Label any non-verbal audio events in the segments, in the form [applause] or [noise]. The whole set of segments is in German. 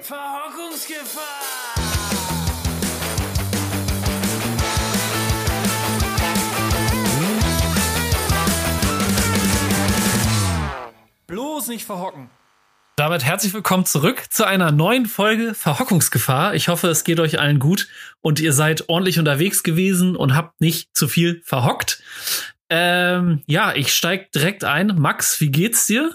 Verhockungsgefahr! Bloß nicht verhocken. Damit herzlich willkommen zurück zu einer neuen Folge Verhockungsgefahr. Ich hoffe, es geht euch allen gut und ihr seid ordentlich unterwegs gewesen und habt nicht zu viel verhockt. Ähm, ja, ich steig direkt ein. Max, wie geht's dir?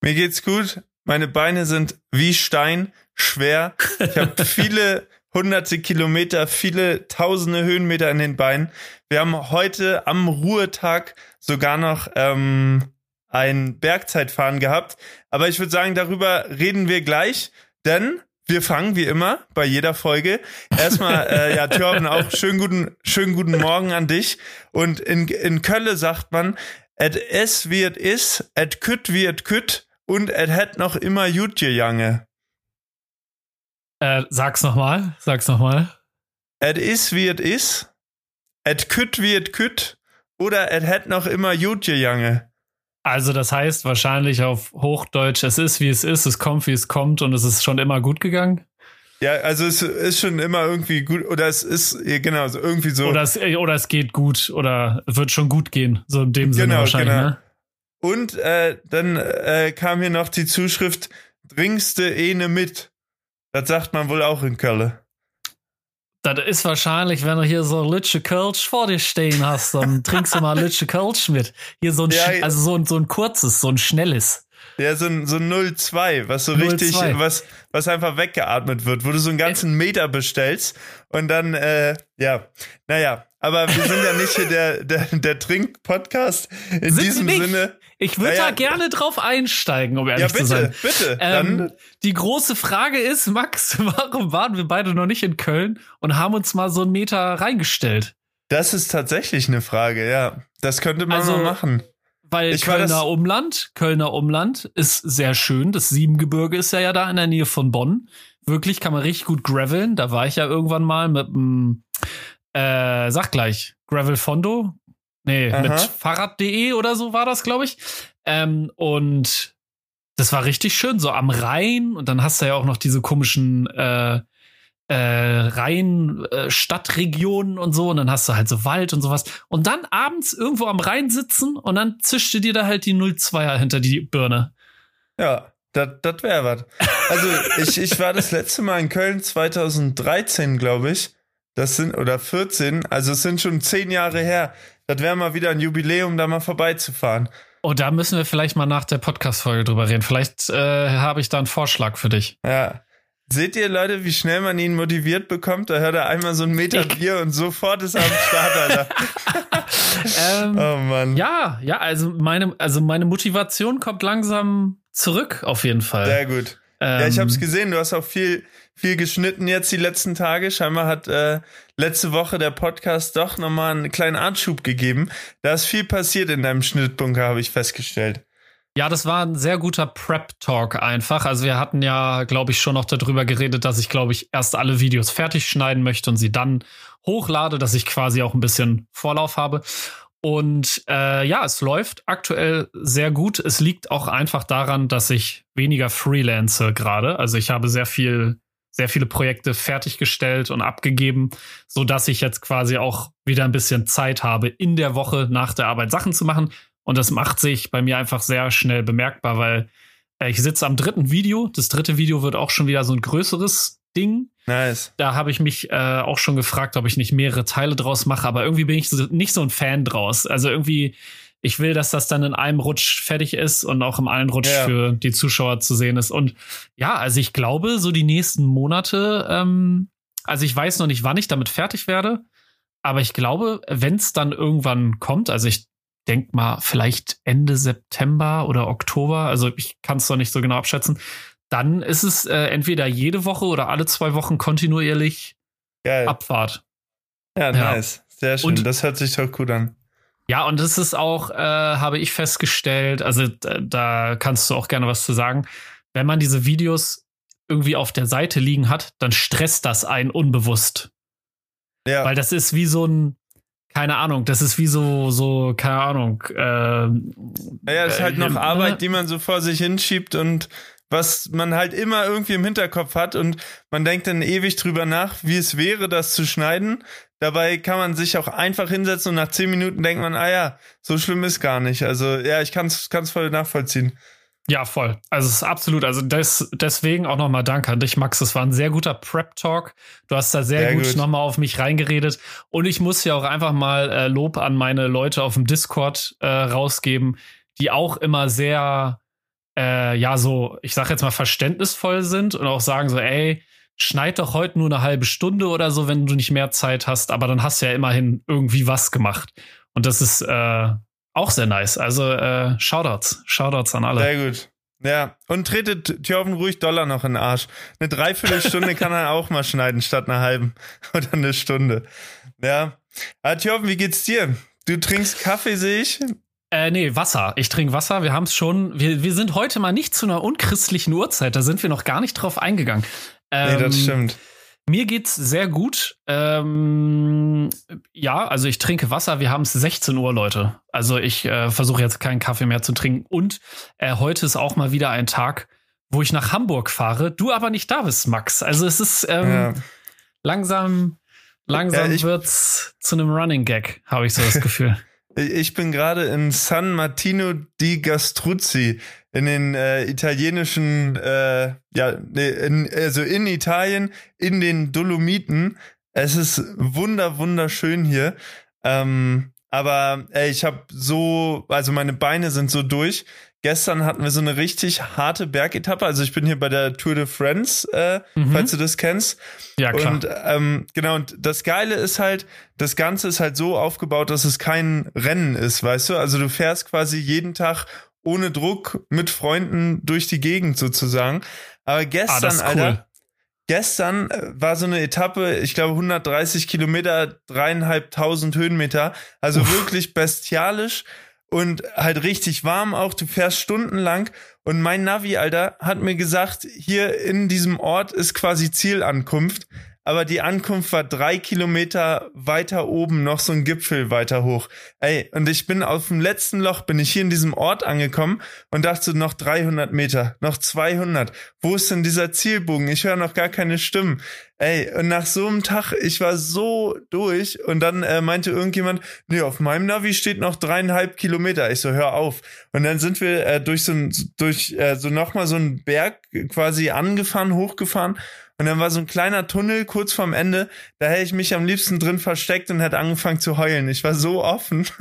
Mir geht's gut. Meine Beine sind wie Stein, schwer. Ich habe [laughs] viele hunderte Kilometer, viele tausende Höhenmeter in den Beinen. Wir haben heute am Ruhetag sogar noch ähm, ein Bergzeitfahren gehabt. Aber ich würde sagen, darüber reden wir gleich, denn wir fangen wie immer bei jeder Folge. Erstmal, [laughs] äh, ja, Thorben, auch schönen guten, schönen guten Morgen an dich. Und in, in Kölle sagt man, et es wie et is, et kütt wie et kütt und et het noch immer gut gejange. Äh, sag's nochmal, sag's nochmal. Et is wie et is, et kütt wie et kütt oder et het noch immer gut gejange. Also das heißt wahrscheinlich auf Hochdeutsch, es ist wie es ist, es kommt wie es kommt und es ist schon immer gut gegangen. Ja, also es ist schon immer irgendwie gut oder es ist genau so irgendwie so. Oder es, oder es geht gut oder wird schon gut gehen, so in dem Sinne Genau, wahrscheinlich. genau. Ne? Und äh, dann äh, kam hier noch die Zuschrift, trinkste eine mit. Das sagt man wohl auch in Köln. Das ist wahrscheinlich, wenn du hier so ein Lütsche Kölsch vor dir stehen hast, dann [laughs] trinkst du mal Lütsche Kölsch mit. Hier so ein, Ja, also so ein, so ein kurzes, so ein schnelles. Ja, so ein, so ein 0,2, was so 0,2. richtig, was, was einfach weggeatmet wird, wo du so einen ganzen Meter bestellst und dann, äh, ja, naja, aber wir sind ja nicht hier der, der, der Trink-Podcast. In Sind diesem? Sinne. Ich würde Naja. da gerne drauf einsteigen, um ehrlich Ja, zu sein. bitte, bitte. Dann, Ähm, die große Frage ist, Max, [laughs] warum waren wir beide noch nicht in Köln und haben uns mal so einen Meter reingestellt? das ist tatsächlich eine Frage, ja. Das könnte man Also, machen. Weil Ich Kölner Umland, Kölner Umland ist sehr schön. Das Siebengebirge ist ja, ja da in der Nähe von Bonn. Wirklich kann man richtig gut graveln. Da war ich ja irgendwann mal mit dem, äh, sag gleich, Gravel Fondo. Nee, Aha. mit Fahrrad.de oder so war das, glaube ich. Ähm, und das war richtig schön, so am Rhein. Und dann hast du ja auch noch diese komischen äh, äh, Rhein, äh, und so. Und dann hast du halt so Wald und sowas. Und dann abends irgendwo am Rhein sitzen und dann zischte dir da halt die 02er hinter die Birne. Ja, das wäre was. Also ich, ich war das letzte Mal in Köln 2013, glaube ich. Das sind, oder 14, also es sind schon zehn Jahre her. Das wäre mal wieder ein Jubiläum, da mal vorbeizufahren. Oh, da müssen wir vielleicht mal nach der Podcast-Folge drüber reden. Vielleicht äh, habe ich da einen Vorschlag für dich. Ja. Seht ihr, Leute, wie schnell man ihn motiviert bekommt? Da hört er einmal so ein Meter Bier und sofort ist er am Start, Alter. [laughs] Ähm, Oh Mann. Ja, ja, also meine, also meine Motivation kommt langsam zurück, auf jeden Fall. Sehr gut. Ähm, Ja, ich hab's gesehen, du hast auch viel, viel geschnitten jetzt die letzten Tage. Scheinbar hat äh, letzte Woche der Podcast doch nochmal einen kleinen Anschub gegeben. Da ist viel passiert in deinem Schnittbunker, habe ich festgestellt. Ja, das war ein sehr guter Prep-Talk einfach. Also wir hatten ja, glaube ich, schon noch darüber geredet, dass ich, glaube ich, erst alle Videos fertig schneiden möchte und sie dann hochlade, dass ich quasi auch ein bisschen Vorlauf habe. Und äh, ja, es läuft aktuell sehr gut. Es liegt auch einfach daran, dass ich weniger freelance gerade. Also ich habe sehr viel, sehr viele Projekte fertiggestellt und abgegeben, so dass ich jetzt quasi auch wieder ein bisschen Zeit habe, in der Woche nach der Arbeit Sachen zu machen. Und das macht sich bei mir einfach sehr schnell bemerkbar, weil äh, ich sitze am dritten Video. Das dritte Video wird auch schon wieder so ein größeres Ding. Nice. Da habe ich mich äh, auch schon gefragt, ob ich nicht mehrere Teile draus mache, aber irgendwie bin ich so, nicht so ein Fan draus. Also irgendwie, ich will, dass das dann in einem Rutsch fertig ist und auch im einen Rutsch Ja. für die Zuschauer zu sehen ist. Und ja, also ich glaube, so die nächsten Monate, ähm, also ich weiß noch nicht, wann ich damit fertig werde, aber ich glaube, wenn es dann irgendwann kommt, also ich denk mal vielleicht Ende September oder Oktober, also ich kann es noch nicht so genau abschätzen, dann ist es äh, entweder jede Woche oder alle zwei Wochen kontinuierlich Geil. Abfahrt. Ja, Ja. nice. Sehr schön. Und- das hört sich doch gut an. Ja, und das ist auch, äh, habe ich festgestellt, also da, da kannst du auch gerne was zu sagen, wenn man diese Videos irgendwie auf der Seite liegen hat, dann stresst das einen unbewusst. Ja. Weil das ist wie so ein, keine Ahnung, das ist wie so, so, keine Ahnung. Ähm, Naja, ist halt äh, noch ne? Arbeit, die man so vor sich hinschiebt und was man halt immer irgendwie im Hinterkopf hat und man denkt dann ewig drüber nach, wie es wäre, das zu schneiden. Dabei kann man sich auch einfach hinsetzen und nach zehn Minuten denkt man, ah ja, so schlimm ist gar nicht. Also ja, ich kann es voll nachvollziehen. Ja, voll. Also es ist absolut. Also des, deswegen auch nochmal Dank an dich, Max. Es war ein sehr guter Prep-Talk. Du hast da sehr, sehr gut, gut. nochmal auf mich reingeredet. Und ich muss ja auch einfach mal äh, Lob an meine Leute auf dem Discord äh, rausgeben, die auch immer sehr, äh, ja, so, ich sag jetzt mal, verständnisvoll sind und auch sagen so, ey, schneid doch heute nur eine halbe Stunde oder so, wenn du nicht mehr Zeit hast, aber dann hast du ja immerhin irgendwie was gemacht. Und das ist, äh, auch sehr nice. Also äh, Shoutouts. Shoutouts an alle. Sehr gut. Ja, und tretet Thjörven ruhig Dollar noch in den Arsch. Eine Dreiviertelstunde kann er auch mal schneiden, statt einer halben [laughs] oder eine Stunde. Ja. Aber Thjörven, wie geht's dir? Du trinkst Kaffee, sehe ich. Äh, nee, Wasser. Ich trinke Wasser. Wir haben es schon. Wir, wir sind heute mal nicht zu einer unchristlichen Uhrzeit. Da sind wir noch gar nicht drauf eingegangen. Ähm, nee, das ähm, stimmt. Mir geht's sehr gut. Ähm, ja, also ich trinke Wasser. Wir haben es 16 Uhr, Leute. Also ich äh, versuche jetzt keinen Kaffee mehr zu trinken. Und äh, heute ist auch mal wieder ein Tag, wo ich nach Hamburg fahre. Du aber nicht da bist, Max. Also es ist ähm, ja. langsam, langsam ja, wird's zu einem Running Gag, habe ich so das Gefühl. [laughs] ich bin gerade in San Martino di Gastruzzi in den äh, italienischen, äh, ja, in, also in Italien, in den Dolomiten. Es ist wunder, wunderschön hier. Ähm, aber ey, ich habe so, also meine Beine sind so durch. Gestern hatten wir so eine richtig harte Bergetappe. Also ich bin hier bei der Tour de France, äh, mhm. falls du das kennst. Ja, klar. Und ähm, genau, und das Geile ist halt, das Ganze ist halt so aufgebaut, dass es kein Rennen ist, weißt du? Also du fährst quasi jeden Tag ohne Druck mit Freunden durch die Gegend sozusagen. Aber gestern, ah, Alter, cool. gestern äh, war so eine Etappe, ich glaube 130 Kilometer, dreieinhalbtausend Höhenmeter, also Uff. wirklich bestialisch und halt richtig warm auch. Du fährst stundenlang und mein Navi, Alter, hat mir gesagt, hier in diesem Ort ist quasi Zielankunft aber die Ankunft war drei Kilometer weiter oben, noch so ein Gipfel weiter hoch. Ey, und ich bin auf dem letzten Loch, bin ich hier in diesem Ort angekommen und dachte noch 300 Meter, noch 200. Wo ist denn dieser Zielbogen? Ich höre noch gar keine Stimmen. Ey, und nach so einem Tag, ich war so durch und dann äh, meinte irgendjemand, nee, auf meinem Navi steht noch dreieinhalb Kilometer. Ich so, hör auf. Und dann sind wir äh, durch so durch äh, so nochmal so einen Berg quasi angefahren, hochgefahren und dann war so ein kleiner Tunnel kurz vorm Ende. Da hätte ich mich am liebsten drin versteckt und hätte angefangen zu heulen. Ich war so offen. [laughs]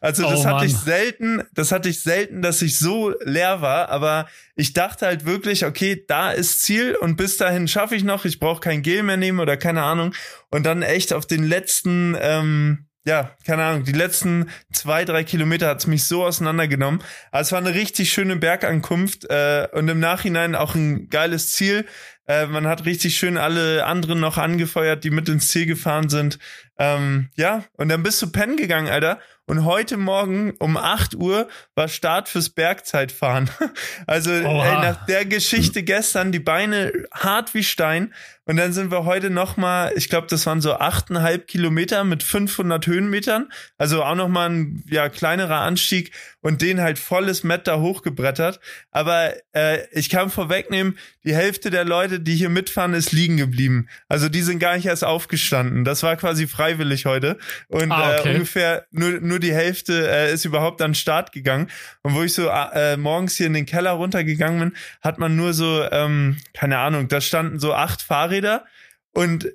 Also das oh, hatte ich selten, das hatte ich selten, dass ich so leer war. Aber ich dachte halt wirklich, okay, da ist Ziel und bis dahin schaffe ich noch. Ich brauche kein Gel mehr nehmen oder keine Ahnung. Und dann echt auf den letzten, ähm, ja, keine Ahnung, die letzten zwei, drei Kilometer hat's mich so auseinandergenommen. Aber es war eine richtig schöne Bergankunft äh, und im Nachhinein auch ein geiles Ziel. Äh, man hat richtig schön alle anderen noch angefeuert, die mit ins Ziel gefahren sind. Ähm, ja, und dann bist du pennen gegangen, Alter. Und heute Morgen um 8 Uhr war Start fürs Bergzeitfahren. [laughs] Also ey, nach der Geschichte gestern die Beine hart wie Stein. Und dann sind wir heute noch mal, ich glaube, das waren so achteinhalb Kilometer mit 500 Höhenmetern. Also auch noch mal ein ja, kleinerer Anstieg und den halt volles Met da hochgebrettert. Aber äh, ich kann vorwegnehmen, die Hälfte der Leute, die hier mitfahren, ist liegen geblieben. Also die sind gar nicht erst aufgestanden. Das war quasi freiwillig heute. Und ah, okay. äh, ungefähr nur, nur die Hälfte äh, ist überhaupt an den Start gegangen. Und wo ich so äh, morgens hier in den Keller runtergegangen bin, hat man nur so, ähm, keine Ahnung, da standen so acht Fahrräder und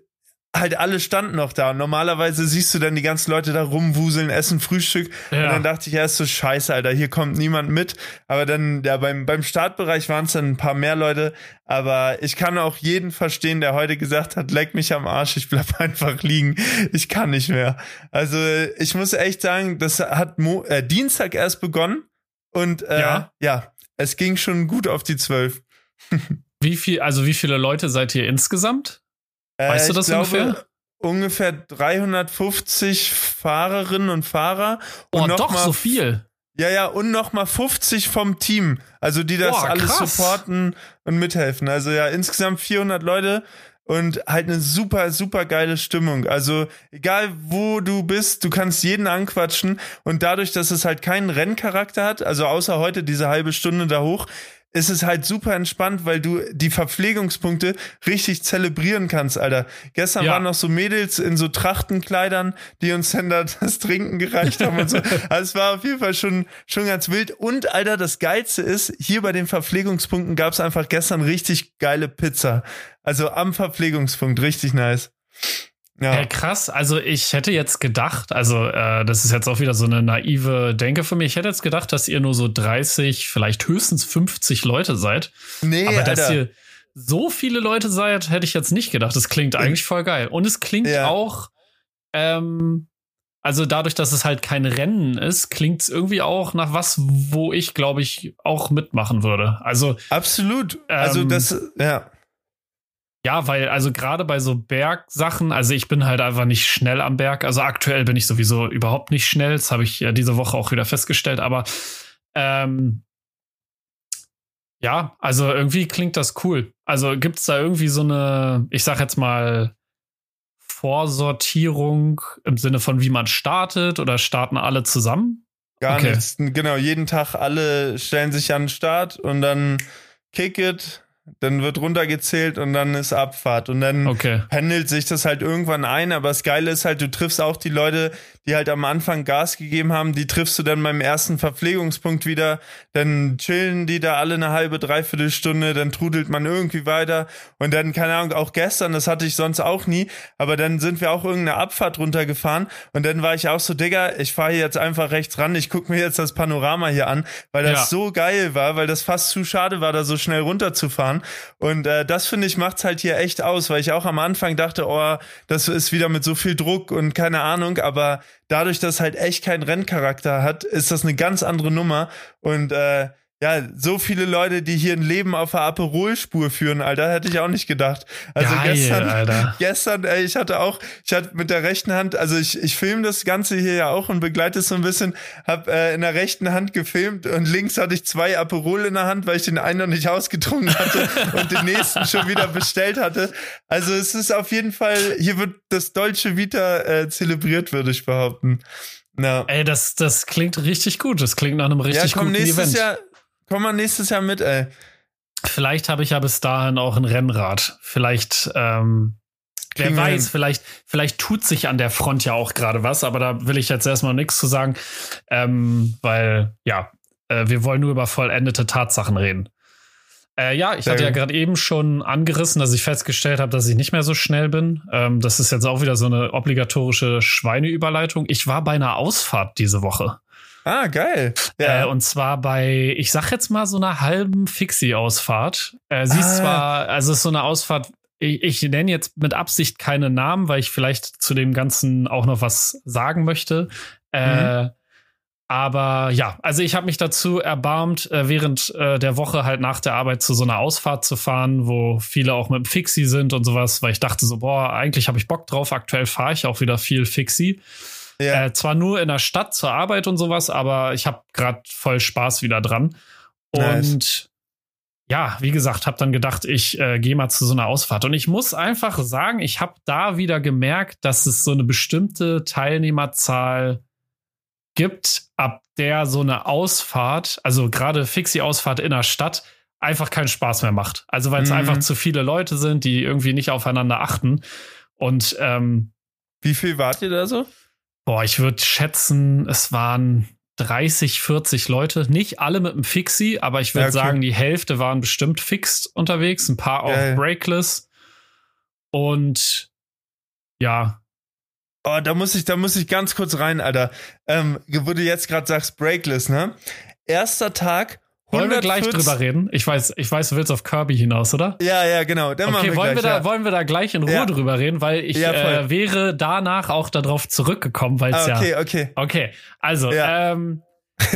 halt alle standen noch da. Und normalerweise siehst du dann die ganzen Leute da rumwuseln, essen Frühstück. Ja. Und dann dachte ich erst so, scheiße, Alter, hier kommt niemand mit. Aber dann, ja, beim, beim Startbereich waren es dann ein paar mehr Leute. Aber ich kann auch jeden verstehen, der heute gesagt hat, leck mich am Arsch, ich bleib [laughs] einfach liegen. Ich kann nicht mehr. Also ich muss echt sagen, das hat Mo äh, Dienstag erst begonnen. Und äh, ja. ja, es ging schon gut auf die zwölf. [laughs] wie viel, also wie viele Leute seid ihr insgesamt? Weißt äh, du das glaube, ungefähr? Ungefähr 350 Fahrerinnen und Fahrer. Und oh, noch doch mal, so viel. Ja, ja, und noch mal 50 vom Team. Also die das Boah, alles supporten und mithelfen. Also ja, insgesamt 400 Leute und halt eine super, super geile Stimmung. Also egal wo du bist, du kannst jeden anquatschen und dadurch, dass es halt keinen Renncharakter hat, also außer heute diese halbe Stunde da hoch, ist es halt super entspannt, weil du die Verpflegungspunkte richtig zelebrieren kannst, Alter. Gestern Ja. waren noch so Mädels in so Trachtenkleidern, die uns dann da das Trinken gereicht haben und so. [laughs] Also es war auf jeden Fall schon, schon ganz wild. Und, Alter, das Geilste ist, hier bei den Verpflegungspunkten gab es einfach gestern richtig geile Pizza. Also am Verpflegungspunkt, richtig nice. Ja. Hey, krass, also ich hätte jetzt gedacht, also äh, das ist jetzt auch wieder so eine naive Denke für mich, ich hätte jetzt gedacht, dass ihr nur so 30, vielleicht höchstens 50 Leute seid. nee, Aber dass Alter. ihr so viele Leute seid, hätte ich jetzt nicht gedacht. Das klingt eigentlich voll geil. Und es klingt Ja. auch, ähm, also dadurch, dass es halt kein Rennen ist, klingt es irgendwie auch nach was, wo ich, glaube ich, auch mitmachen würde. Also Absolut. Also Ähm, das, ja. Ja, weil, also gerade bei so Bergsachen, also ich bin halt einfach nicht schnell am Berg. Also aktuell bin ich sowieso überhaupt nicht schnell. Das habe ich ja diese Woche auch wieder festgestellt. Aber ähm, ja, also irgendwie klingt das cool. Also gibt es da irgendwie so eine, ich sag jetzt mal, Vorsortierung im Sinne von, wie man startet oder starten alle zusammen? Gar Okay. nichts. Genau, jeden Tag alle stellen sich an den Start und dann kick it, dann wird runtergezählt und dann ist Abfahrt. Und dann Okay. pendelt sich das halt irgendwann ein. Aber das Geile ist halt, du triffst auch die Leute, die halt am Anfang Gas gegeben haben, die triffst du dann beim ersten Verpflegungspunkt wieder. Dann chillen die da alle eine halbe, dreiviertel Stunde, dann trudelt man irgendwie weiter. Und dann, keine Ahnung, auch gestern, das hatte ich sonst auch nie, aber dann sind wir auch irgendeine Abfahrt runtergefahren und dann war ich auch so, Digga, ich fahre hier jetzt einfach rechts ran, ich guck mir jetzt das Panorama hier an, weil das Ja. so geil war, weil das fast zu schade war, da so schnell runterzufahren. Und äh, das finde ich macht's halt hier echt aus, weil ich auch am Anfang dachte, oh, das ist wieder mit so viel Druck und keine Ahnung, aber dadurch, dass halt echt keinen Renncharakter hat, ist das eine ganz andere Nummer. Und äh, ja, so viele Leute, die hier ein Leben auf der Aperol-Spur führen, Alter, hätte ich auch nicht gedacht. Also Geil, gestern, Alter. [laughs] gestern, ey, ich hatte auch, ich hatte mit der rechten Hand, also ich, ich filme das Ganze hier ja auch und begleite es so ein bisschen, hab äh, in der rechten Hand gefilmt und links hatte ich zwei Aperol in der Hand, weil ich den einen noch nicht ausgetrunken hatte [laughs] und den nächsten schon wieder bestellt hatte. Also es ist auf jeden Fall, hier wird das deutsche Vita äh, zelebriert, würde ich behaupten. Na. Ey, das, das klingt richtig gut. Das klingt nach einem richtig ja, komm guten nächstes Event. Jahr, komm mal nächstes Jahr mit, ey. Vielleicht habe ich ja bis dahin auch ein Rennrad. Vielleicht, ähm, wer Kriegen weiß, vielleicht, vielleicht tut sich an der Front ja auch gerade was, aber da will ich jetzt erstmal nichts zu sagen, ähm, weil, ja, äh, wir wollen nur über vollendete Tatsachen reden. Äh, ja, ich Sehr hatte ja gerade eben schon angerissen, dass ich festgestellt habe, dass ich nicht mehr so schnell bin. Ähm, das ist jetzt auch wieder so eine obligatorische Schweineüberleitung. Ich war bei einer Ausfahrt diese Woche. Ah, geil. Äh, und zwar bei, ich sag jetzt mal so einer halben Fixie-Ausfahrt. Äh, sie ist Ah. zwar, also es ist so eine Ausfahrt, ich, ich nenne jetzt mit Absicht keine Namen, weil ich vielleicht zu dem Ganzen auch noch was sagen möchte. Äh, aber ja, also ich habe mich dazu erbarmt, äh, während äh, der Woche halt nach der Arbeit zu so einer Ausfahrt zu fahren, wo viele auch mit dem Fixie sind und sowas, weil ich dachte so, boah, eigentlich habe ich Bock drauf. Aktuell fahre ich auch wieder viel Fixie. Ja. Äh, zwar nur in der Stadt zur Arbeit und sowas, aber ich habe gerade voll Spaß wieder dran. Nice. Und ja, wie gesagt, habe dann gedacht, ich äh, gehe mal zu so einer Ausfahrt. Und ich muss einfach sagen, ich habe da wieder gemerkt, dass es so eine bestimmte Teilnehmerzahl gibt, ab der so eine Ausfahrt, also gerade Fixie-Ausfahrt in der Stadt, einfach keinen Spaß mehr macht. Also weil es Mhm. einfach zu viele Leute sind, die irgendwie nicht aufeinander achten. Und ähm, Wie viel wart ihr da so? Boah, ich würde schätzen, es waren 30, 40 Leute. Nicht alle mit einem Fixie, aber ich würde Ja, okay. sagen, die Hälfte waren bestimmt fixed unterwegs, ein paar auch Geil. breakless. Und ja, Oh, da muss ich, da muss ich ganz kurz rein, Alter. Ähm, wo du jetzt gerade sagst, Breakless, ne? Erster Tag. Wollen wir gleich 140 drüber reden? Ich weiß, ich weiß, du willst auf Kirby hinaus, oder? Ja, ja, genau. Dann Okay, wir wollen, gleich, wir da, ja. wollen wir da gleich in Ruhe Ja. drüber reden, weil ich Ja, äh, wäre danach auch darauf zurückgekommen, weil es ah, okay, ja okay. Okay, also, Ja. ähm,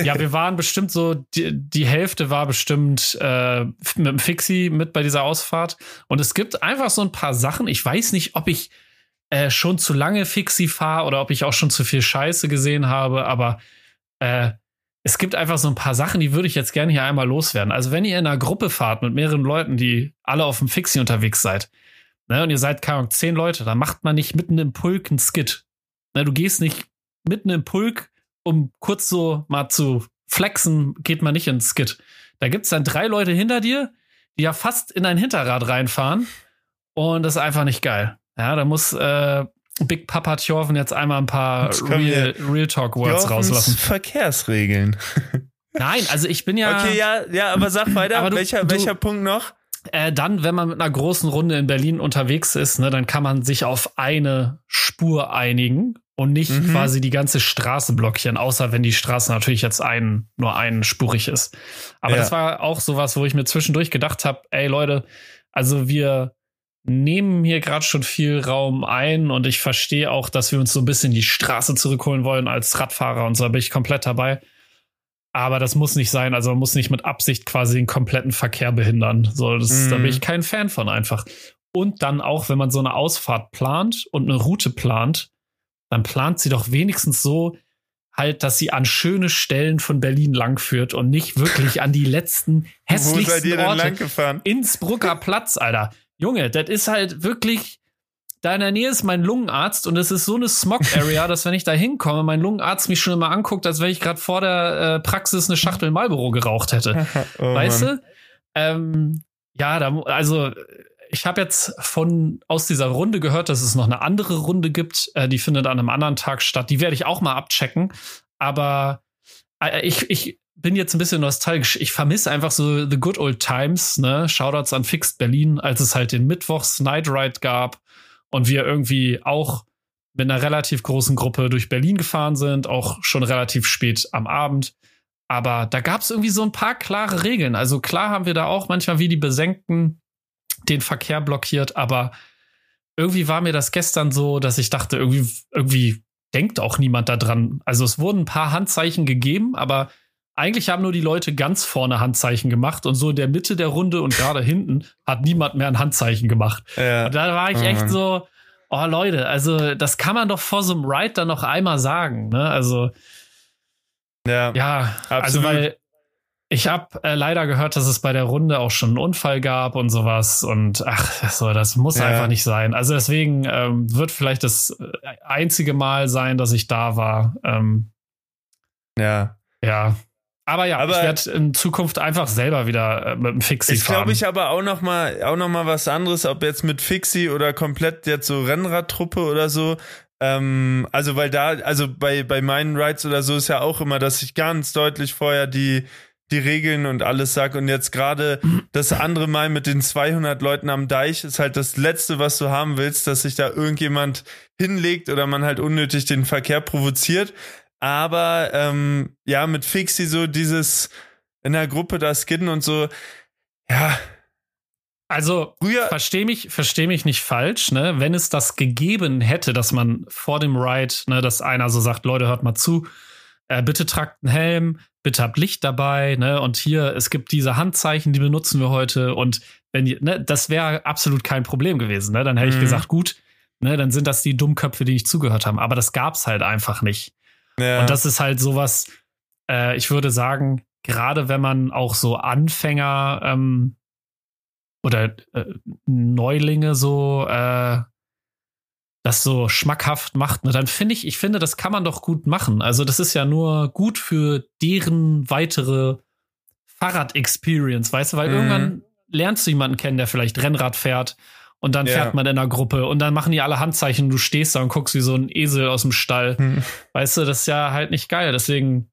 ja, wir waren bestimmt so, die, die Hälfte war bestimmt äh, mit dem Fixie mit bei dieser Ausfahrt. Und es gibt einfach so ein paar Sachen. Ich weiß nicht, ob ich äh, schon zu lange Fixie fahre oder ob ich auch schon zu viel Scheiße gesehen habe, aber äh, es gibt einfach so ein paar Sachen, die würde ich jetzt gerne hier einmal loswerden. Also, wenn ihr in einer Gruppe fahrt mit mehreren Leuten, die alle auf dem Fixie unterwegs seid, ne, und ihr seid, keine Ahnung, zehn Leute, dann macht man nicht mitten im Pulk einen Skit. Ne, du gehst nicht mitten im Pulk, um kurz so mal zu flexen, geht man nicht ins Skit. Da gibt's dann drei Leute hinter dir, die ja fast in ein Hinterrad reinfahren. Und das ist einfach nicht geil. Ja, da muss äh, Big Papa Thjorven jetzt einmal ein paar Real, Real Talk Words rauslassen. Verkehrsregeln. [laughs] Nein, also ich bin ja. Okay, ja, ja, aber sag weiter. Aber du, welcher, du, welcher Punkt noch? Äh, dann, wenn man mit einer großen Runde in Berlin unterwegs ist, ne, dann kann man sich auf eine Spur einigen und nicht mhm. quasi die ganze Straße blockieren, außer wenn die Straße natürlich jetzt ein, nur einspurig ist. Aber ja. das war auch sowas, wo ich mir zwischendurch gedacht habe, ey Leute, also wir nehmen hier gerade schon viel Raum ein und ich verstehe auch, dass wir uns so ein bisschen die Straße zurückholen wollen als Radfahrer und so, da bin ich komplett dabei. Aber das muss nicht sein. Also man muss nicht mit Absicht quasi den kompletten Verkehr behindern. So, das, mm. da bin ich mhm. kein Fan von einfach. Und dann auch, wenn man so eine Ausfahrt plant und eine Route plant, dann plant sie doch wenigstens so, halt, dass sie an schöne Stellen von Berlin langführt und nicht wirklich an die letzten hässlichsten [laughs] Wo seid ihr denn Orte. Lang gefahren? Innsbrucker Platz, Alter. Junge, das ist halt wirklich da in der Nähe ist mein Lungenarzt und es ist so eine Smog-Area, [laughs] dass wenn ich da hinkomme, mein Lungenarzt mich schon immer anguckt, als wenn ich gerade vor der äh, Praxis eine Schachtel Marlboro geraucht hätte. [laughs] oh, weißt Mann. du? Ähm, ja, da, also ich habe jetzt von aus dieser Runde gehört, dass es noch eine andere Runde gibt, äh, die findet an einem anderen Tag statt. Die werde ich auch mal abchecken. Aber äh, ich, ich bin jetzt ein bisschen nostalgisch. Ich vermisse einfach so the good old times, ne? Shoutouts an Fixed Berlin, als es halt den Mittwochs Night Ride gab und wir irgendwie auch mit einer relativ großen Gruppe durch Berlin gefahren sind, auch schon relativ spät am Abend. Aber da gab es irgendwie so ein paar klare Regeln. Also klar haben wir da auch manchmal wie die Besenkten den Verkehr blockiert, aber irgendwie war mir das gestern so, dass ich dachte, irgendwie, irgendwie denkt auch niemand da dran. Also es wurden ein paar Handzeichen gegeben, aber eigentlich haben nur die Leute ganz vorne Handzeichen gemacht und so in der Mitte der Runde und gerade hinten hat niemand mehr ein Handzeichen gemacht. Ja. Und da war ich echt so, oh Leute, also das kann man doch vor so einem Ride dann noch einmal sagen, ne? Also ja, ja also absolut. also weil ich habe äh, leider gehört, dass es bei der Runde auch schon einen Unfall gab und sowas und ach, so, das muss ja. einfach nicht sein. Also deswegen ähm, wird vielleicht das äh, einzige Mal sein, dass ich da war. Ähm, ja. Ja, aber ja, aber ich werde in Zukunft einfach selber wieder äh, mit dem Fixie fahren. Ich glaube ich aber auch noch mal auch noch mal was anderes, ob jetzt mit Fixie oder komplett jetzt so Rennradtruppe oder so. Ähm, also weil da, also bei bei meinen Rides oder so ist ja auch immer, dass ich ganz deutlich vorher die die Regeln und alles sag und jetzt gerade das andere Mal mit den 200 Leuten am Deich ist halt das letzte, was du haben willst, dass sich da irgendjemand hinlegt oder man halt unnötig den Verkehr provoziert. Aber ähm, ja, mit Fixie so dieses in der Gruppe da skidden und so, ja. Also, verstehe mich, versteh mich nicht falsch, ne? Wenn es das gegeben hätte, dass man vor dem Ride, ne, dass einer so sagt, Leute, hört mal zu, äh, bitte tragt einen Helm, bitte habt Licht dabei, ne? Und hier, es gibt diese Handzeichen, die benutzen wir heute. Und wenn ne, das wäre absolut kein Problem gewesen, ne? Dann hätte mhm. ich gesagt, gut, ne, dann sind das die Dummköpfe, die nicht zugehört haben. Aber das gab's halt einfach nicht. Ja. Und das ist halt sowas, äh, ich würde sagen, gerade wenn man auch so Anfänger ähm, oder äh, Neulinge so äh, das so schmackhaft macht, ne, dann finde ich, ich finde, das kann man doch gut machen. Also das ist ja nur gut für deren weitere Fahrrad-Experience, weißt du, weil mhm. irgendwann lernst du jemanden kennen, der vielleicht Rennrad fährt und dann fährt ja. man in einer Gruppe und dann machen die alle Handzeichen, du stehst da und guckst wie so ein Esel aus dem Stall. Hm. Weißt du, das ist ja halt nicht geil. Deswegen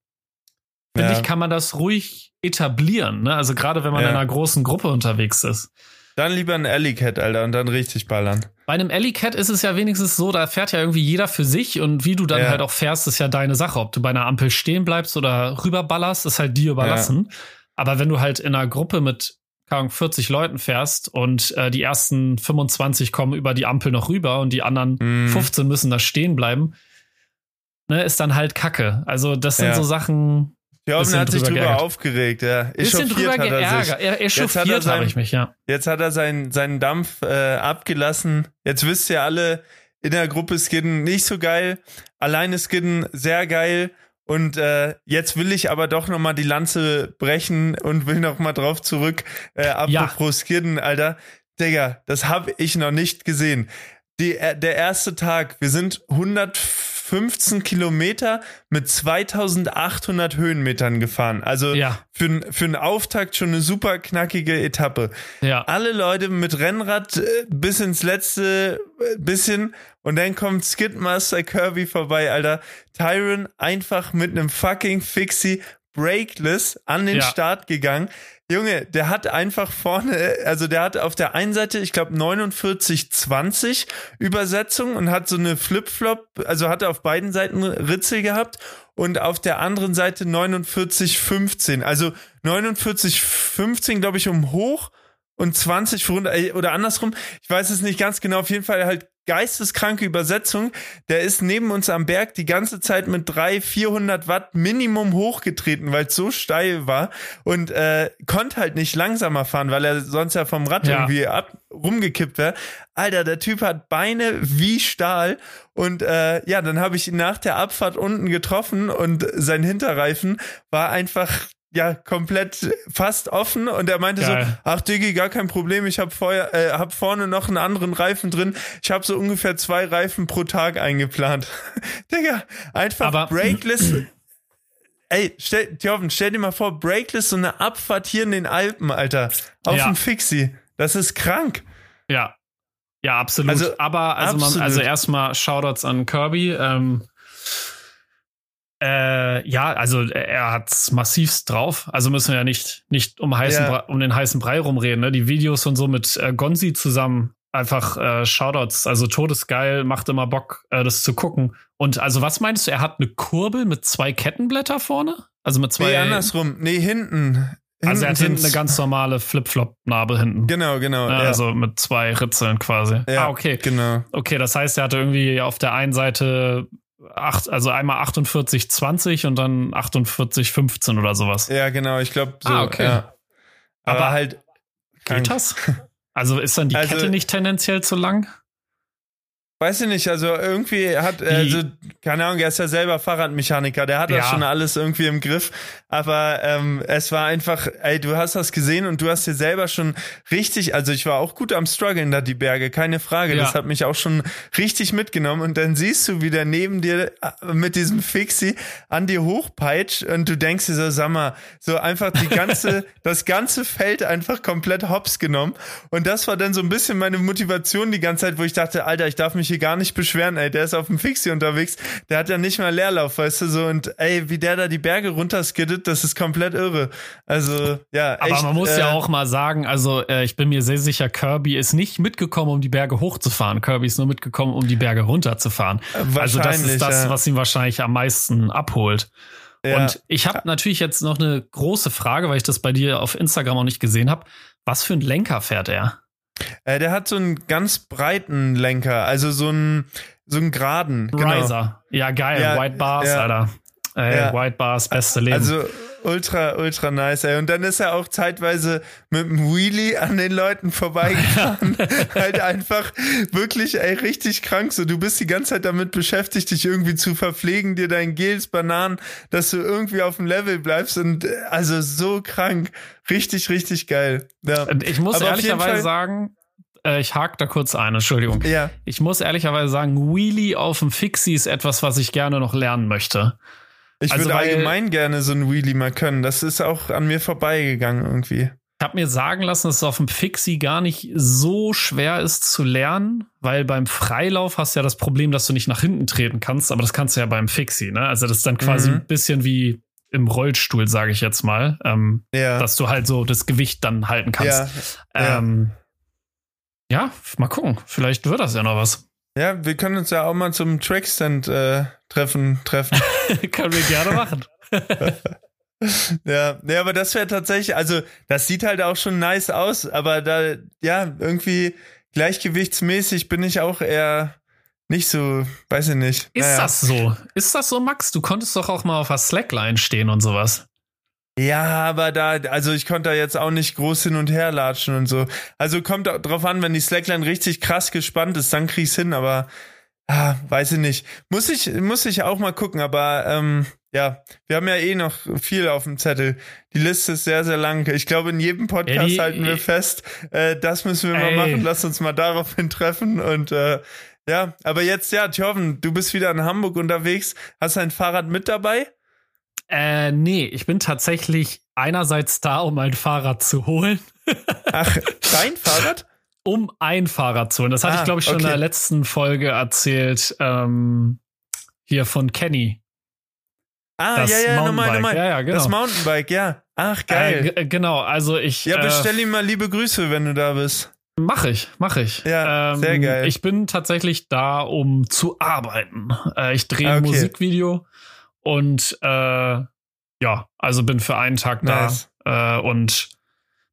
finde ja. ich, kann man das ruhig etablieren. Ne? Also gerade wenn man ja. in einer großen Gruppe unterwegs ist. Dann lieber ein Alley Cat, Alter, und dann richtig ballern. Bei einem Alley Cat ist es ja wenigstens so, da fährt ja irgendwie jeder für sich und wie du dann halt auch fährst, ist ja deine Sache. Ob du bei einer Ampel stehen bleibst oder rüberballerst, ist halt dir überlassen. Aber wenn du halt in einer Gruppe mit 40 Leuten fährst und äh, die ersten 25 kommen über die Ampel noch rüber und die anderen mm. 15 müssen da stehen bleiben, ne, ist dann halt Kacke. Also das sind ja. so Sachen. Jürgen hat sich drüber geärgert. aufgeregt, ja. Bisschen drüber hat er. Er, echauffiert habe ich mich, ja. Jetzt hat er seinen, seinen Dampf äh, abgelassen. Jetzt wisst ihr alle, in der Gruppe Skidden nicht so geil, alleine Skidden sehr geil und äh, jetzt will ich aber doch noch mal die Lanze brechen und will noch mal drauf zurück. Äh, apropos ja. Skidden, Alter. Digga, das habe ich noch nicht gesehen. Die, äh, der erste Tag, wir sind 100 15 Kilometer mit 2800 Höhenmetern gefahren. Also Ja. für, für einen Auftakt schon eine super knackige Etappe. Ja. Alle Leute mit Rennrad äh, bis ins letzte äh, bisschen und dann kommt Skidmaster Kirby vorbei, Alter. Tyron einfach mit einem fucking Fixie breakless an den Ja. Start gegangen. Junge, der hat einfach vorne, also der hat auf der einen Seite, ich glaube 4920 Übersetzung und hat so eine Flip-Flop, also hat er auf beiden Seiten Ritzel gehabt und auf der anderen Seite 4915. Also 4915 glaube ich um hoch und 20 für runter äh, oder andersrum. Ich weiß es nicht ganz genau. Auf jeden Fall halt geisteskranke Übersetzung. Der ist neben uns am Berg die ganze Zeit mit 300, 400 Watt Minimum hochgetreten, weil es so steil war und äh, konnte halt nicht langsamer fahren, weil er sonst ja vom Rad Ja. irgendwie ab rumgekippt wäre. Alter, der Typ hat Beine wie Stahl und äh, ja, dann habe ich ihn nach der Abfahrt unten getroffen und sein Hinterreifen war einfach ja komplett fast offen und er meinte Geil. so, ach Diggi, gar kein Problem, ich habe vorher äh, hab vorne noch einen anderen Reifen drin. Ich habe so ungefähr zwei Reifen pro Tag eingeplant. [laughs] Digga, einfach Aber- brakeless. Ey, stell, Thorben, stell dir mal vor, brakeless so eine Abfahrt hier in den Alpen, Alter, auf Ja. dem Fixie. Das ist krank. Ja. Ja, absolut. Also, Aber also, man, absolut. also erstmal Shoutouts an Kirby. Ähm, äh, ja, also er hat's massivst drauf. Also müssen wir ja nicht, nicht um, heißen Ja. Brei, um den heißen Brei rumreden. Ne? Die Videos und so mit äh, Gonzi zusammen. Einfach äh, Shoutouts, also todesgeil, macht immer Bock, äh, das zu gucken. Und also was meinst du, er hat eine Kurbel mit zwei Kettenblätter vorne? Also mit zwei. Nee, andersrum. Nee, hinten. also er hat hinten eine ganz normale Flip-Flop-Narbe hinten. Genau, genau. Ja, ja. Also mit zwei Ritzeln quasi. ja, ah, okay. Genau. Okay, das heißt, er hatte irgendwie auf der einen Seite acht, also einmal 48, 20 und dann 48, 15 oder sowas. Ja, genau. Ich glaube so. Ah, okay. Ja. Aber, Aber halt. krank. Geht das? Also ist dann die Also- Kette nicht tendenziell zu lang? Weiß ich nicht, also irgendwie hat, also, keine Ahnung, er ist ja selber Fahrradmechaniker, der hat das Ja. schon alles irgendwie im Griff, aber ähm, es war einfach, ey, du hast das gesehen und du hast dir selber schon richtig, also ich war auch gut am struggeln da die Berge, keine Frage, Ja. das hat mich auch schon richtig mitgenommen. Und dann siehst du, wie der neben dir äh, mit diesem Fixie an dir hochpeitscht und du denkst dir so, sag mal, so einfach die ganze, [laughs] das ganze Feld einfach komplett hops genommen. Und das war dann so ein bisschen meine Motivation die ganze Zeit, wo ich dachte, Alter, ich darf mich hier gar nicht beschweren, ey, der ist auf dem Fixie unterwegs, der hat ja nicht mal Leerlauf, weißt du, so und ey, wie der da die Berge runterskiddet, das ist komplett irre. Also, ja, Aber echt, man muss äh, ja auch mal sagen, also äh, ich bin mir sehr sicher, Kirby ist nicht mitgekommen, um die Berge hochzufahren. Kirby ist nur mitgekommen, um die Berge runterzufahren. Also das ist das, ja. was ihn wahrscheinlich am meisten abholt. Ja. Und ich habe natürlich jetzt noch eine große Frage, weil ich das bei dir auf Instagram auch nicht gesehen habe. Was für ein Lenker fährt er? Äh, der hat so einen ganz breiten Lenker, also so einen, so einen geraden. Genau. Riser. Ja, geil. Ja, White Bars, ja. Alter. Ey, Ja. White Bars, beste Leben. Also ultra, ultra nice, ey. Und dann ist er auch zeitweise mit dem Wheelie an den Leuten vorbeigefahren. [laughs] [laughs] halt einfach wirklich, ey, richtig krank. So, du bist die ganze Zeit damit beschäftigt, dich irgendwie zu verpflegen, dir dein Gels, Bananen, dass du irgendwie auf dem Level bleibst. Und äh, also so krank. Richtig, richtig geil. Ja. Ich muss Aber ehrlicherweise sagen, äh, ich hake da kurz ein, Entschuldigung. Ja. Ich muss ehrlicherweise sagen, Wheelie auf dem Fixie ist etwas, was ich gerne noch lernen möchte. Ich Also, würde allgemein gerne so ein Wheelie mal können. Das ist auch an mir vorbeigegangen irgendwie. Ich habe mir sagen lassen, dass es auf dem Fixie gar nicht so schwer ist zu lernen, weil beim Freilauf hast du ja das Problem, dass du nicht nach hinten treten kannst, aber das kannst du ja beim Fixie, ne? Also das ist dann quasi Mhm. ein bisschen wie im Rollstuhl, sage ich jetzt mal, ähm, Ja. dass du halt so das Gewicht dann halten kannst. ja. ja. Ähm, ja, mal gucken. Vielleicht wird das ja noch was. Ja, wir können uns ja auch mal zum Trackstand äh, treffen, treffen. [laughs] Können wir gerne machen. [laughs] ja, nee, aber das wäre tatsächlich, also das sieht halt auch schon nice aus, aber da, ja, irgendwie gleichgewichtsmäßig bin ich auch eher nicht so, weiß ich nicht. Ist Naja. das so? Ist das so, Max? Du konntest doch auch mal auf der Slackline stehen und sowas. Ja, aber da, also ich konnte da jetzt auch nicht groß hin und her latschen und so. Also kommt drauf an, wenn die Slackline richtig krass gespannt ist, dann krieg's hin, aber ah, weiß ich nicht. Muss ich, muss ich auch mal gucken, aber ähm, ja, wir haben ja eh noch viel auf dem Zettel. Die Liste ist sehr, sehr lang. Ich glaube, in jedem Podcast Ja, die- halten wir fest, äh, das müssen wir Ey. mal machen. Lass uns mal daraufhin [laughs] treffen und äh, Ja, aber jetzt, ja, Thorben, du bist wieder in Hamburg unterwegs. Hast du ein Fahrrad mit dabei? Äh, nee, ich bin tatsächlich einerseits da, um ein Fahrrad zu holen. Ach, [laughs] dein Fahrrad? Um ein Fahrrad zu holen. Das hatte ah, ich, glaube ich, schon okay. in der letzten Folge erzählt. Ähm, hier von Kenny. Ah, das ja, ja, nochmal, nochmal. Ja, ja, genau. Das Mountainbike, ja. Ach, geil. Äh, genau, also ich. Ja, bestell äh, ihm mal liebe Grüße, wenn du da bist. Mach ich, mach ich. Ja, ähm, sehr geil. Ich bin tatsächlich da, um zu arbeiten. Äh, ich drehe ein okay. Musikvideo und äh, ja, also bin für einen Tag nice. da äh, und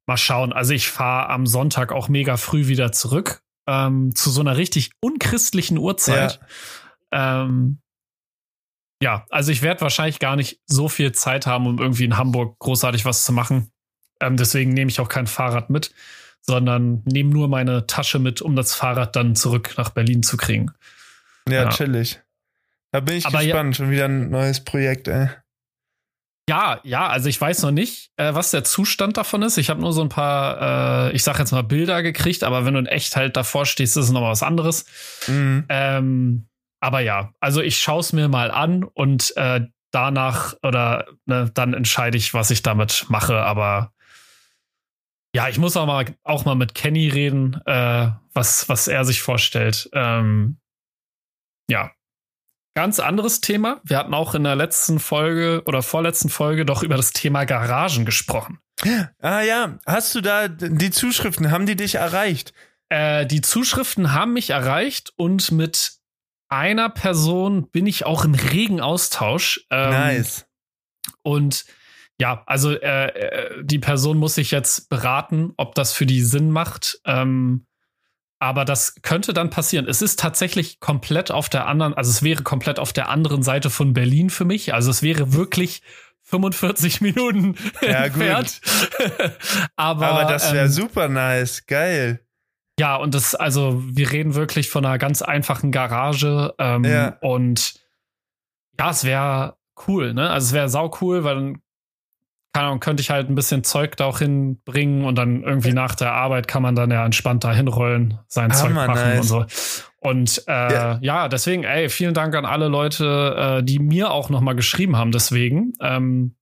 mal schauen. Also ich fahre am Sonntag auch mega früh wieder zurück ähm, zu so einer richtig unchristlichen Uhrzeit. Ja, ähm, ja also ich werde wahrscheinlich gar nicht so viel Zeit haben, um irgendwie in Hamburg großartig was zu machen. Ähm, deswegen nehme ich auch kein Fahrrad mit sondern nehme nur meine Tasche mit, um das Fahrrad dann zurück nach Berlin zu kriegen. Ja, ja. chillig. Da bin ich Aber gespannt. Ja, Schon wieder ein neues Projekt, ey. Ja, ja, also ich weiß noch nicht, äh, was der Zustand davon ist. Ich habe nur so ein paar, äh, ich sag jetzt mal Bilder gekriegt, aber wenn du in echt halt davor stehst, ist es nochmal was anderes. Mhm. Ähm, aber ja, also ich schaue es mir mal an und äh, danach oder ne, dann entscheide ich, was ich damit mache. Aber ja, ich muss auch mal, auch mal mit Kenny reden, äh, was, was er sich vorstellt. Ähm, ja. Ganz anderes Thema. Wir hatten auch in der letzten Folge oder vorletzten Folge doch über das Thema Garagen gesprochen. Ah ja, hast du da die Zuschriften, haben die dich erreicht? Äh, die Zuschriften haben mich erreicht und mit einer Person bin ich auch im regen Austausch. Ähm, nice. Und ja, also äh, äh, die Person muss sich jetzt beraten, ob das für die Sinn macht. Ähm, aber das könnte dann passieren. Es ist tatsächlich komplett auf der anderen, also es wäre komplett auf der anderen Seite von Berlin für mich. Also es wäre wirklich 45 [laughs] Minuten ja, entfernt. [laughs] aber, aber das wäre ähm, super nice, geil. Ja, und das, also wir reden wirklich von einer ganz einfachen Garage. Ähm, ja. Und ja, es wäre cool, ne? Also es wäre sau cool, weil dann keine Ahnung, könnte ich halt ein bisschen Zeug da auch hinbringen und dann irgendwie nach der Arbeit kann man dann ja entspannt da hinrollen, sein Hammer, Zeug machen nice. und so. Und äh, ja. ja. deswegen, ey, vielen Dank an alle Leute, äh, die mir auch nochmal geschrieben haben. Deswegen, ähm,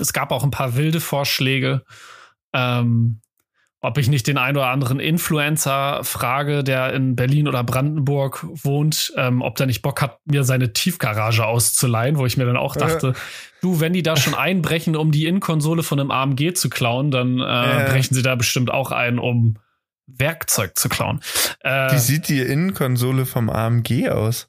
es gab auch ein paar wilde Vorschläge. Ähm, ob ich nicht den ein oder anderen Influencer frage, der in Berlin oder Brandenburg wohnt, ähm, ob der nicht Bock hat, mir seine Tiefgarage auszuleihen, wo ich mir dann auch dachte, ja. du, wenn die da [laughs] schon einbrechen, um die Innenkonsole von einem AMG zu klauen, dann äh, ja. brechen sie da bestimmt auch ein, um Werkzeug zu klauen. Äh, Wie sieht die Innenkonsole vom AMG aus?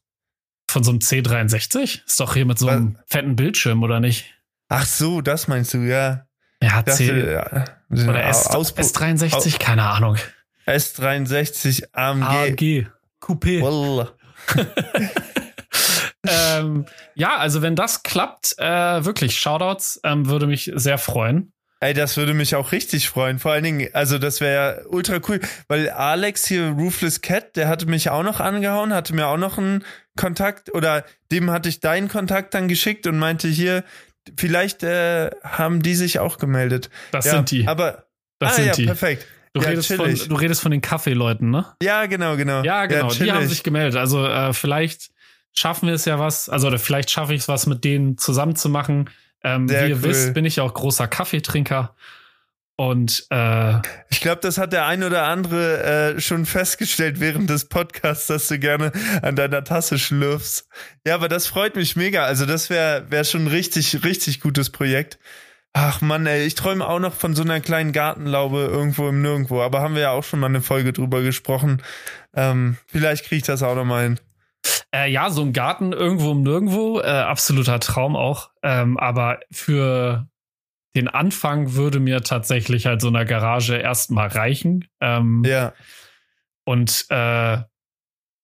Von so einem C63? Ist doch hier mit so einem Was? fetten Bildschirm, oder nicht? Ach so, das meinst du, ja. Ja, C ja, oder S, S63, keine Ahnung. S63 AMG. AMG. Coupé. [laughs] ähm, ja, also wenn das klappt, äh, wirklich, Shoutouts, ähm, würde mich sehr freuen. Ey, das würde mich auch richtig freuen. Vor allen Dingen, also das wäre ultra cool, weil Alex hier, Roofless Cat, der hatte mich auch noch angehauen, hatte mir auch noch einen Kontakt oder dem hatte ich deinen Kontakt dann geschickt und meinte hier, vielleicht äh, haben die sich auch gemeldet. Das ja, sind die. Aber das ah, sind ja, die. perfekt. Du, ja, redest von, du redest von den Kaffeeleuten, ne? Ja, genau, genau. Ja, genau. Die haben sich gemeldet. Also äh, vielleicht schaffen wir es ja was, also oder vielleicht schaffe ich es was mit denen zusammen zu machen. Ähm, wie ihr cool. wisst, bin ich ja auch großer Kaffeetrinker. Und äh, ich glaube, das hat der ein oder andere äh, schon festgestellt während des Podcasts, dass du gerne an deiner Tasse schlürfst. Ja, aber das freut mich mega. Also das wäre wär schon ein richtig, richtig gutes Projekt. Ach man, ey, ich träume auch noch von so einer kleinen Gartenlaube irgendwo im Nirgendwo. Aber haben wir ja auch schon mal eine Folge drüber gesprochen. Ähm, vielleicht kriege ich das auch noch mal hin. Äh, ja, so ein Garten irgendwo im Nirgendwo, äh, absoluter Traum auch. Ähm, aber für den Anfang würde mir tatsächlich halt so einer Garage erstmal reichen. Ähm, ja. Und äh,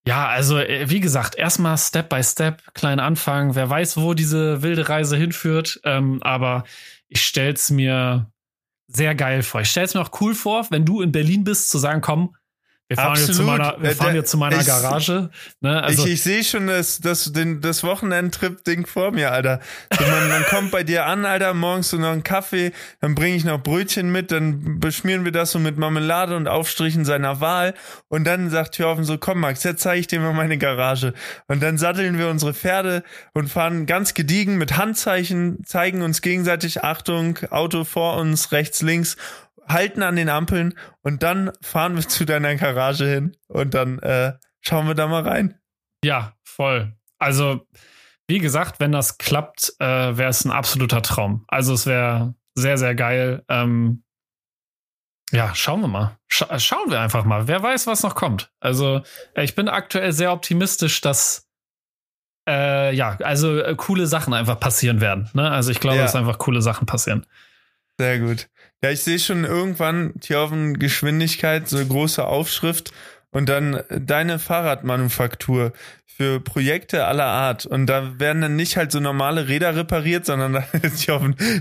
ja, also äh, wie gesagt, erstmal Step by Step, kleinen Anfang. Wer weiß, wo diese wilde Reise hinführt. Ähm, aber ich stell's mir sehr geil vor. Ich stell's mir auch cool vor, wenn du in Berlin bist, zu sagen, komm, Wir fahren, Absolut. Hier zu meiner, wir Äh, fahren hier zu meiner ich- Garage. Ne? Also, ich ich sehe schon das, das, den, das Wochenendtrip-Ding vor mir, Alter. So, man, man kommt bei dir an, Alter, morgens so noch einen Kaffee, dann bringe ich noch Brötchen mit, dann beschmieren wir das so mit Marmelade und Aufstrichen seiner Wahl und dann sagt Thorfen so, komm Max, jetzt zeige ich dir mal meine Garage. Und dann satteln wir unsere Pferde und fahren ganz gediegen mit Handzeichen, zeigen uns gegenseitig, Achtung, Auto vor uns, rechts, links, halten an den Ampeln und dann fahren wir zu deiner Garage hin und dann äh, schauen wir da mal rein. ja, voll. Also, wie gesagt, wenn das klappt, äh, wäre es ein absoluter Traum. Also, es wäre sehr, sehr geil. Ähm, ja, schauen wir mal. Scha schauen wir einfach mal. Wer weiß, was noch kommt. Also, äh, ich bin aktuell sehr optimistisch, dass äh, ja, also äh, coole Sachen einfach passieren werden. Ne? Also ich glaube, Ja. dass einfach coole Sachen passieren. Sehr gut. Ja, ich sehe schon irgendwann hier auf den Geschwindigkeit so eine große Aufschrift und dann deine Fahrradmanufaktur für Projekte aller Art. Und da werden dann nicht halt so normale Räder repariert, sondern [laughs] da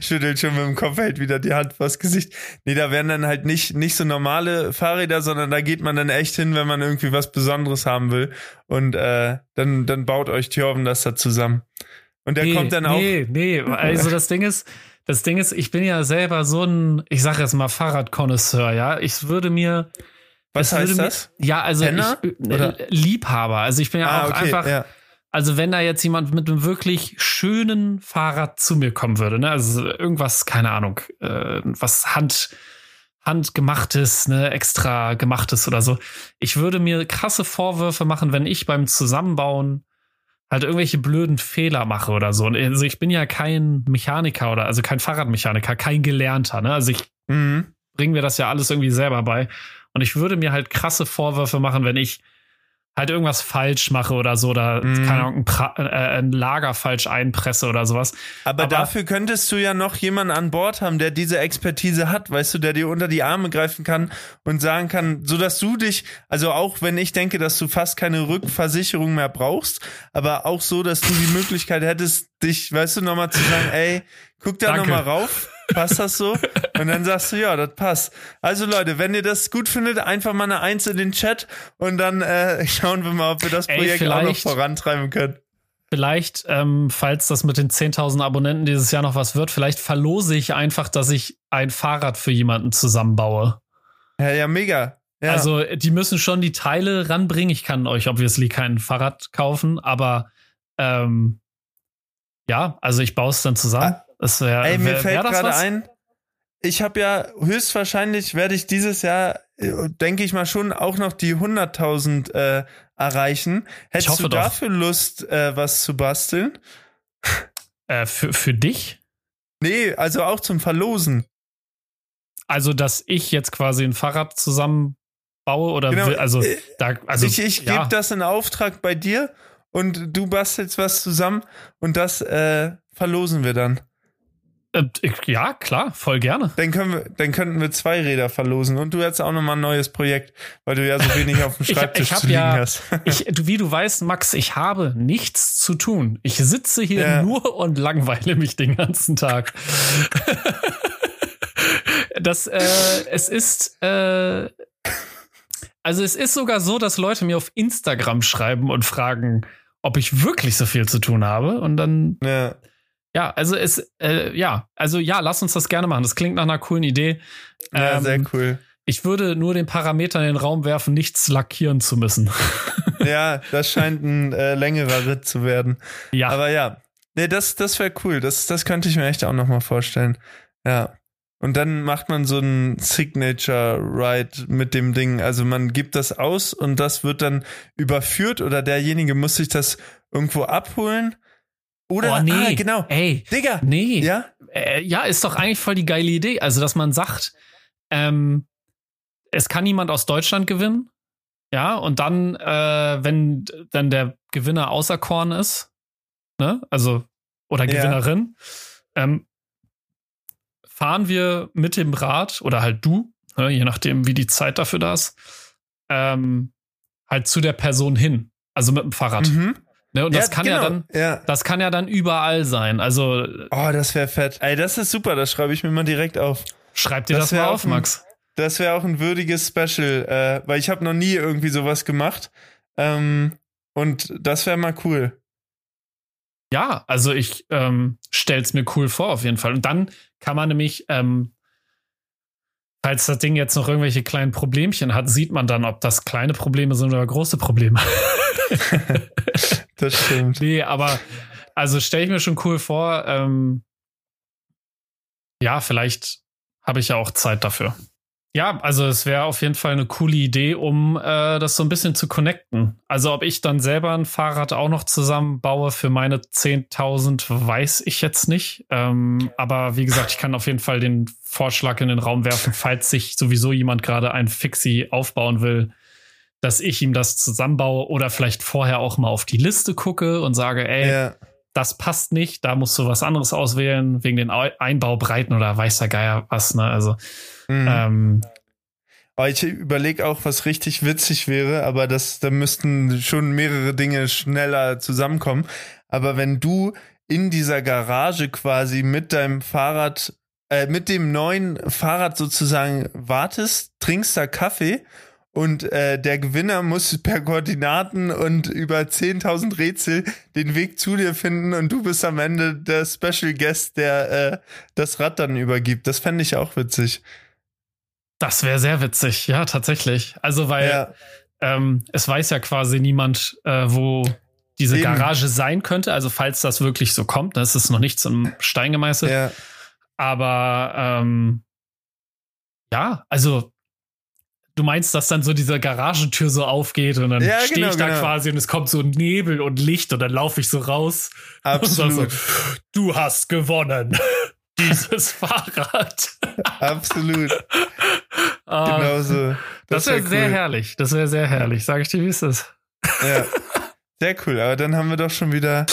schüttelt schon mit dem Kopf, hält wieder die Hand vors Gesicht. Nee, da werden dann halt nicht, nicht so normale Fahrräder, sondern da geht man dann echt hin, wenn man irgendwie was Besonderes haben will. Und äh, dann, dann baut euch Thjörven das da zusammen. Und der nee, kommt dann auch. Nee, nee, also das Ding ist, das Ding ist, ich bin ja selber so ein, ich sag jetzt mal Fahrradkonnoisseur, ja. Ich würde mir. Was heißt mir, das? Ja, also Penner? ich, äh? Liebhaber. Also ich bin ja Ah, auch okay, einfach, ja. also wenn da jetzt jemand mit einem wirklich schönen Fahrrad zu mir kommen würde, ne, also irgendwas, keine Ahnung, äh, was Hand, handgemachtes, ne, extra gemachtes oder so. Ich würde mir krasse Vorwürfe machen, wenn ich beim Zusammenbauen halt irgendwelche blöden Fehler mache oder so. Also ich bin ja kein Mechaniker oder also kein Fahrradmechaniker, kein Gelernter, ne? Also ich Mhm. bringen wir das ja alles irgendwie selber bei. Und ich würde mir halt krasse Vorwürfe machen, wenn ich halt irgendwas falsch mache oder so, oder Mhm. keine Ahnung, ein, äh, ein Lager falsch einpresse oder sowas. Aber, Aber- dafür könntest du ja noch jemanden an Bord haben, der diese Expertise hat, weißt du, der dir unter die Arme greifen kann und sagen kann, so dass du dich, also auch wenn ich denke, dass du fast keine Rückversicherung mehr brauchst, aber auch so, dass du die Möglichkeit hättest, dich, weißt du, nochmal zu sagen, ey, guck da nochmal rauf. Passt das so? Und dann sagst du, ja, das passt. Also Leute, wenn ihr das gut findet, einfach mal eine Eins in den Chat und dann äh, [laughs] schauen wir mal, ob wir das Ey, Projekt auch noch vorantreiben können. Vielleicht, ähm, falls das mit den 10.000 Abonnenten dieses Jahr noch was wird, vielleicht verlose ich einfach, dass ich ein Fahrrad für jemanden zusammenbaue. Ja, ja, mega. Ja. Also, die müssen schon die Teile ranbringen. Ich kann euch obviously kein Fahrrad kaufen, aber ähm, ja, also ich baue es dann zusammen. Das wär, Ey, mir wär, fällt gerade ein, ich habe ja höchstwahrscheinlich werde ich dieses Jahr, äh, denke ich mal schon, auch noch die 100.000 äh, erreichen. Hättest du doch. dafür Lust, äh, was zu basteln? Äh, für, für dich? Nee, also auch zum Verlosen. Also, dass ich jetzt quasi ein Fahrrad zusammenbaue oder Genau, will, also äh, da, also ich ich ja. gebe das in Auftrag bei dir und du bastelst was zusammen und das äh, verlosen wir dann. Äh, ich- ja, klar, voll gerne. Dann können wir, dann könnten wir zwei Räder verlosen und du hättest auch nochmal ein neues Projekt, weil du ja so wenig auf dem [laughs] Ich- Schreibtisch ich hab zu liegen ja- hast. [laughs] Ich, du, wie du weißt, Max, ich habe nichts zu tun. Ich sitze hier Ja. nur und langweile mich den ganzen Tag. [laughs] das, äh, es ist, äh, also es ist sogar so, dass Leute mir auf Instagram schreiben und fragen, ob ich wirklich so viel zu tun habe. Und dann, ja. Ja, also es, äh, ja, also ja, lass uns das gerne machen. Das klingt nach einer coolen Idee. ja, Ähm, sehr cool. Ich würde nur den Parameter in den Raum werfen, nichts lackieren zu müssen. [laughs] Ja, das scheint ein äh, längerer Ritt zu werden. ja. Aber ja, nee, das, das wäre cool. Das, das könnte ich mir echt auch noch mal vorstellen. Ja. Und dann macht man so einen Signature Ride mit dem Ding. Also man gibt das aus und das wird dann überführt oder derjenige muss sich das irgendwo abholen. Oder, oh, nee. ah, genau. Ey, Digga. nee. Ja? Äh, ja, ist doch eigentlich voll die geile Idee. Also, dass man sagt, ähm, es kann niemand aus Deutschland gewinnen. Ja, und dann, äh, wenn dann der Gewinner auserkoren ist, ne, also, oder Ja. Gewinnerin, ähm, fahren wir mit dem Rad oder halt du, ne, je nachdem, wie die Zeit dafür da ist, ähm, halt zu der Person hin. Also mit dem Fahrrad. Mhm. Ne, und das kann ja genau. dann, Ja. das kann ja dann überall sein. Also Oh, das wäre fett. Ey, das ist super. Das schreibe ich mir mal direkt auf. schreib dir Das das, mal auf, dem- Max. das wäre auch ein würdiges Special, äh, weil ich habe noch nie irgendwie sowas gemacht. Ähm, und das wäre mal cool. Ja, also ich ähm, stell's mir cool vor auf jeden Fall. Und dann kann man nämlich, ähm, falls das Ding jetzt noch irgendwelche kleinen Problemchen hat, sieht man dann, ob das kleine Probleme sind oder große Probleme. [laughs] [laughs] das stimmt. Nee, aber also stelle ich mir schon cool vor. Ähm, ja, vielleicht habe ich ja auch Zeit dafür. Ja, also es wäre auf jeden Fall eine coole Idee, um äh, das so ein bisschen zu connecten. Also ob ich dann selber ein Fahrrad auch noch zusammenbaue für meine 10.000, weiß ich jetzt nicht. Ähm, aber wie gesagt, ich kann auf jeden Fall den Vorschlag in den Raum werfen, falls sich sowieso jemand gerade ein Fixie aufbauen will, dass ich ihm das zusammenbaue oder vielleicht vorher auch mal auf die Liste gucke und sage, ey, ja. das passt nicht, da musst du was anderes auswählen, wegen den Einbaubreiten oder weiß der Geier was, ne? Also Mhm. Ähm, ich überlege auch, was richtig witzig wäre, aber das, da müssten schon mehrere Dinge schneller zusammenkommen. Aber wenn du in dieser Garage quasi mit deinem Fahrrad, äh, mit dem neuen Fahrrad sozusagen wartest, trinkst da Kaffee und äh, der Gewinner muss per Koordinaten und über 10.000 Rätsel den Weg zu dir finden und du bist am Ende der Special Guest, der äh, das Rad dann übergibt. Das fände ich auch witzig. Das wäre sehr witzig, ja, tatsächlich. Also, weil ja. ähm, es weiß ja quasi niemand, äh, wo diese Eben. Garage sein könnte. Also, falls das wirklich so kommt, das ist noch nicht zum Stein gemeißelt. Ja. Aber ähm, ja, also du meinst, dass dann so diese Garagentür so aufgeht und dann ja, stehe genau, ich da genau. quasi und es kommt so Nebel und Licht und dann laufe ich so raus. [laughs] Absolut. So, du hast gewonnen. [laughs] Dieses Fahrrad. [laughs] Absolut. Ah, Genauso. Das, das wäre wär sehr cool. herrlich. Das wäre sehr herrlich. Sag ich dir, wie ist das? Ja. Sehr cool. Aber dann haben wir doch schon wieder,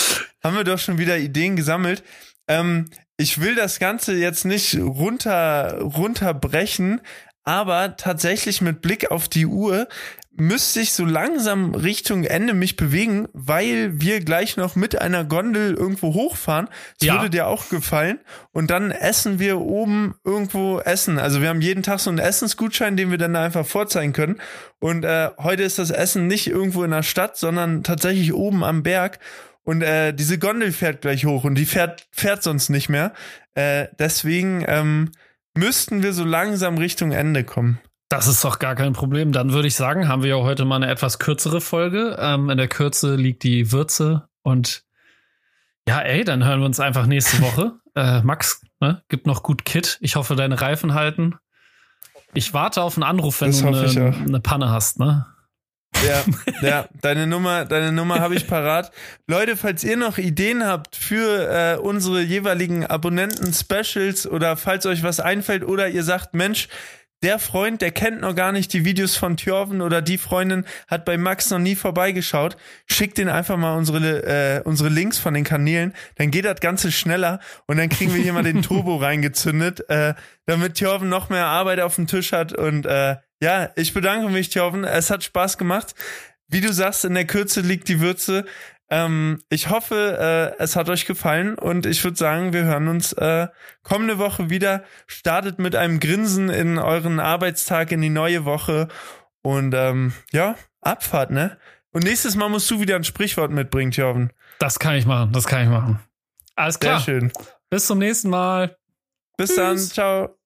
haben wir doch schon wieder Ideen gesammelt. Ähm, ich will das Ganze jetzt nicht runter, runterbrechen, aber tatsächlich mit Blick auf die Uhr müsste ich so langsam Richtung Ende mich bewegen, weil wir gleich noch mit einer Gondel irgendwo hochfahren. Das ja. würde dir auch gefallen. Und dann essen wir oben irgendwo Essen. Also wir haben jeden Tag so einen Essensgutschein, den wir dann einfach vorzeigen können. Und äh, heute ist das Essen nicht irgendwo in der Stadt, sondern tatsächlich oben am Berg. Und äh, diese Gondel fährt gleich hoch und die fährt, fährt sonst nicht mehr. Äh, deswegen ähm, müssten wir so langsam Richtung Ende kommen. Das ist doch gar kein Problem. Dann würde ich sagen, haben wir ja heute mal eine etwas kürzere Folge. Ähm, in der Kürze liegt die Würze und ja, ey, dann hören wir uns einfach nächste Woche. [laughs] äh, Max, ne, gibt noch gut Kit. Ich hoffe, deine Reifen halten. Ich warte auf einen Anruf, wenn das du eine, eine Panne hast, ne? Ja, [laughs] ja, deine Nummer, deine Nummer habe ich parat. Leute, falls ihr noch Ideen habt für äh, unsere jeweiligen Abonnenten-Specials oder falls euch was einfällt oder ihr sagt, Mensch, der Freund, der kennt noch gar nicht die Videos von Thjörven oder die Freundin hat bei Max noch nie vorbeigeschaut, schickt den einfach mal unsere, äh, unsere Links von den Kanälen, dann geht das Ganze schneller und dann kriegen wir hier mal den Turbo [laughs] reingezündet, äh, damit Thjörven noch mehr Arbeit auf dem Tisch hat und äh, ja, ich bedanke mich, Thjörven, es hat Spaß gemacht. Wie du sagst, in der Kürze liegt die Würze. Ähm, ich hoffe, äh, es hat euch gefallen und ich würde sagen, wir hören uns äh, kommende Woche wieder. Startet mit einem Grinsen in euren Arbeitstag in die neue Woche und ähm, ja, Abfahrt, ne? Und nächstes Mal musst du wieder ein Sprichwort mitbringen, Thjörven. Das kann ich machen, das kann ich machen. Alles klar. Sehr schön. Bis zum nächsten Mal. Bis Tschüss. dann, ciao.